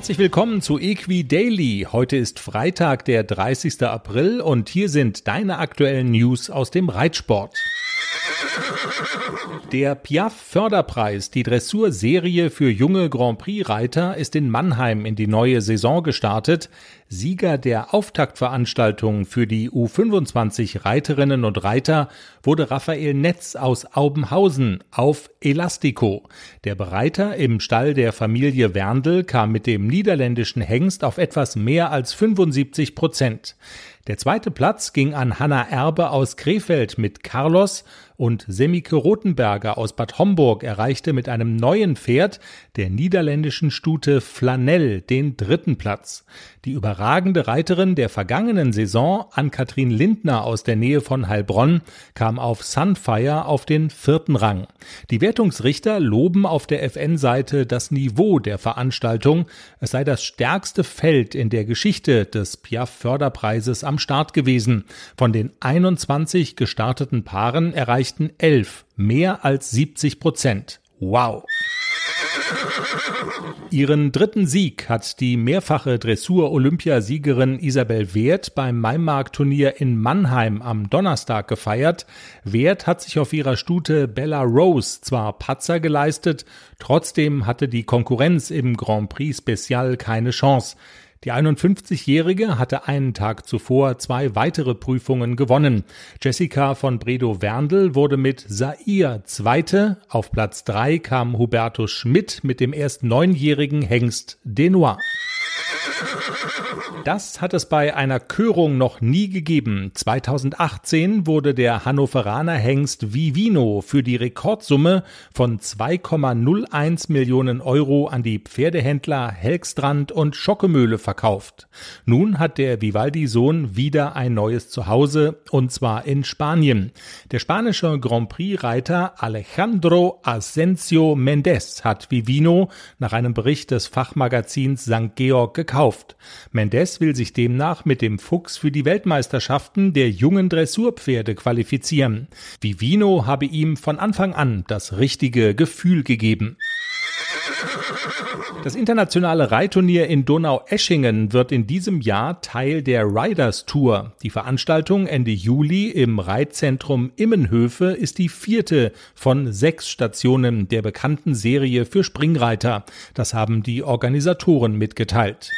Herzlich willkommen zu Equi Daily. Heute ist Freitag, der 30. April und hier sind deine aktuellen News aus dem Reitsport. Der Piaf Förderpreis, die Dressurserie für junge Grand Prix Reiter, ist in Mannheim in die neue Saison gestartet. Sieger der Auftaktveranstaltung für die U25 Reiterinnen und Reiter wurde Raphael Netz aus Aubenhausen auf Elastico. Der Bereiter im Stall der Familie Werndl kam mit dem niederländischen Hengst auf etwas mehr als 75 Prozent. Der zweite Platz ging an Hanna Erbe aus Krefeld mit Carlos und Semike Rothenberger aus Bad Homburg erreichte mit einem neuen Pferd der niederländischen Stute Flanell den dritten Platz. Die überragende Reiterin der vergangenen Saison, Ann-Kathrin Lindner aus der Nähe von Heilbronn, kam auf Sunfire auf den vierten Rang. Die Wertungsrichter loben auf der FN-Seite das Niveau der Veranstaltung. Es sei das stärkste Feld in der Geschichte des Piaf-Förderpreises am Start gewesen. Von den 21 gestarteten Paaren erreichten elf mehr als 70 Prozent. Wow! Ihren dritten Sieg hat die mehrfache Dressur-Olympiasiegerin Isabel Wert beim Maimark-Turnier in Mannheim am Donnerstag gefeiert. Wert hat sich auf ihrer Stute Bella Rose zwar Patzer geleistet, trotzdem hatte die Konkurrenz im Grand Prix Special keine Chance. Die 51-Jährige hatte einen Tag zuvor zwei weitere Prüfungen gewonnen. Jessica von Bredow Werndl wurde mit Sair Zweite. Auf Platz drei kam Hubertus Schmidt mit dem erst neunjährigen Hengst Denois. Das hat es bei einer Körung noch nie gegeben. 2018 wurde der Hannoveraner Hengst Vivino für die Rekordsumme von 2,01 Millionen Euro an die Pferdehändler Helgstrand und Schockemöhle verkauft. Nun hat der Vivaldi-Sohn wieder ein neues Zuhause und zwar in Spanien. Der spanische Grand Prix-Reiter Alejandro Asensio Mendes hat Vivino nach einem Bericht des Fachmagazins St. Georg gekauft. Mendes Press will sich demnach mit dem Fuchs für die Weltmeisterschaften der jungen Dressurpferde qualifizieren. Vivino habe ihm von Anfang an das richtige Gefühl gegeben. Das internationale Reitturnier in Donau-Eschingen wird in diesem Jahr Teil der Riders Tour. Die Veranstaltung Ende Juli im Reitzentrum Immenhöfe ist die vierte von sechs Stationen der bekannten Serie für Springreiter. Das haben die Organisatoren mitgeteilt.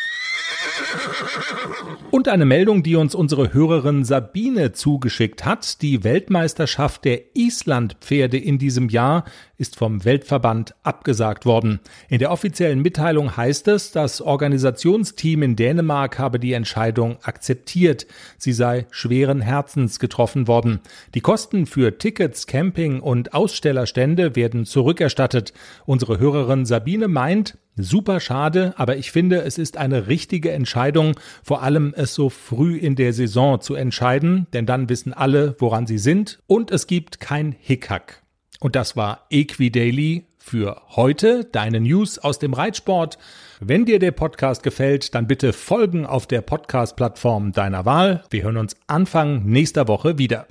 Und eine Meldung, die uns unsere Hörerin Sabine zugeschickt hat. Die Weltmeisterschaft der Islandpferde in diesem Jahr ist vom Weltverband abgesagt worden. In der offiziellen Mitteilung heißt es, das Organisationsteam in Dänemark habe die Entscheidung akzeptiert. Sie sei schweren Herzens getroffen worden. Die Kosten für Tickets, Camping und Ausstellerstände werden zurückerstattet. Unsere Hörerin Sabine meint, Super schade, aber ich finde, es ist eine richtige Entscheidung, vor allem es so früh in der Saison zu entscheiden, denn dann wissen alle, woran sie sind und es gibt kein Hickhack. Und das war Equidaily für heute, deine News aus dem Reitsport. Wenn dir der Podcast gefällt, dann bitte folgen auf der Podcast-Plattform deiner Wahl. Wir hören uns Anfang nächster Woche wieder.